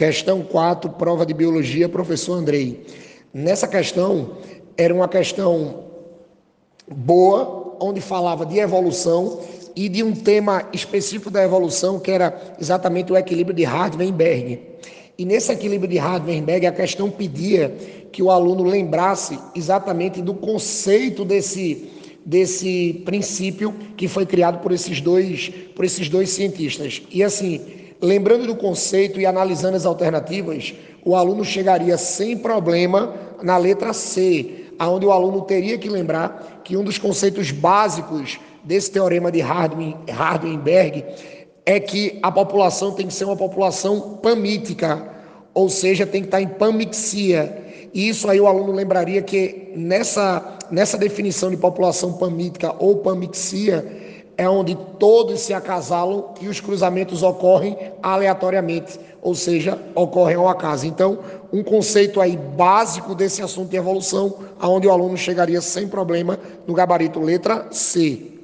Questão 4, prova de biologia, professor Andrei. Nessa questão, era uma questão boa, onde falava de evolução e de um tema específico da evolução, que era exatamente o equilíbrio de Hardenberg. E nesse equilíbrio de Hardenberg, a questão pedia que o aluno lembrasse exatamente do conceito desse, desse princípio que foi criado por esses dois, por esses dois cientistas. E assim, lembrando do conceito e analisando as alternativas, o aluno chegaria sem problema na letra C, aonde o aluno teria que lembrar que um dos conceitos básicos desse teorema de Hardenberg é que a população tem que ser uma população pamítica, ou seja, tem que estar em pamixia. E isso aí o aluno lembraria que nessa, nessa definição de população pamítica ou pamixia é onde todos se acasalam e os cruzamentos ocorrem aleatoriamente, ou seja, ocorrem ao acaso. Então, um conceito aí básico desse assunto de evolução, aonde o aluno chegaria sem problema no gabarito letra C.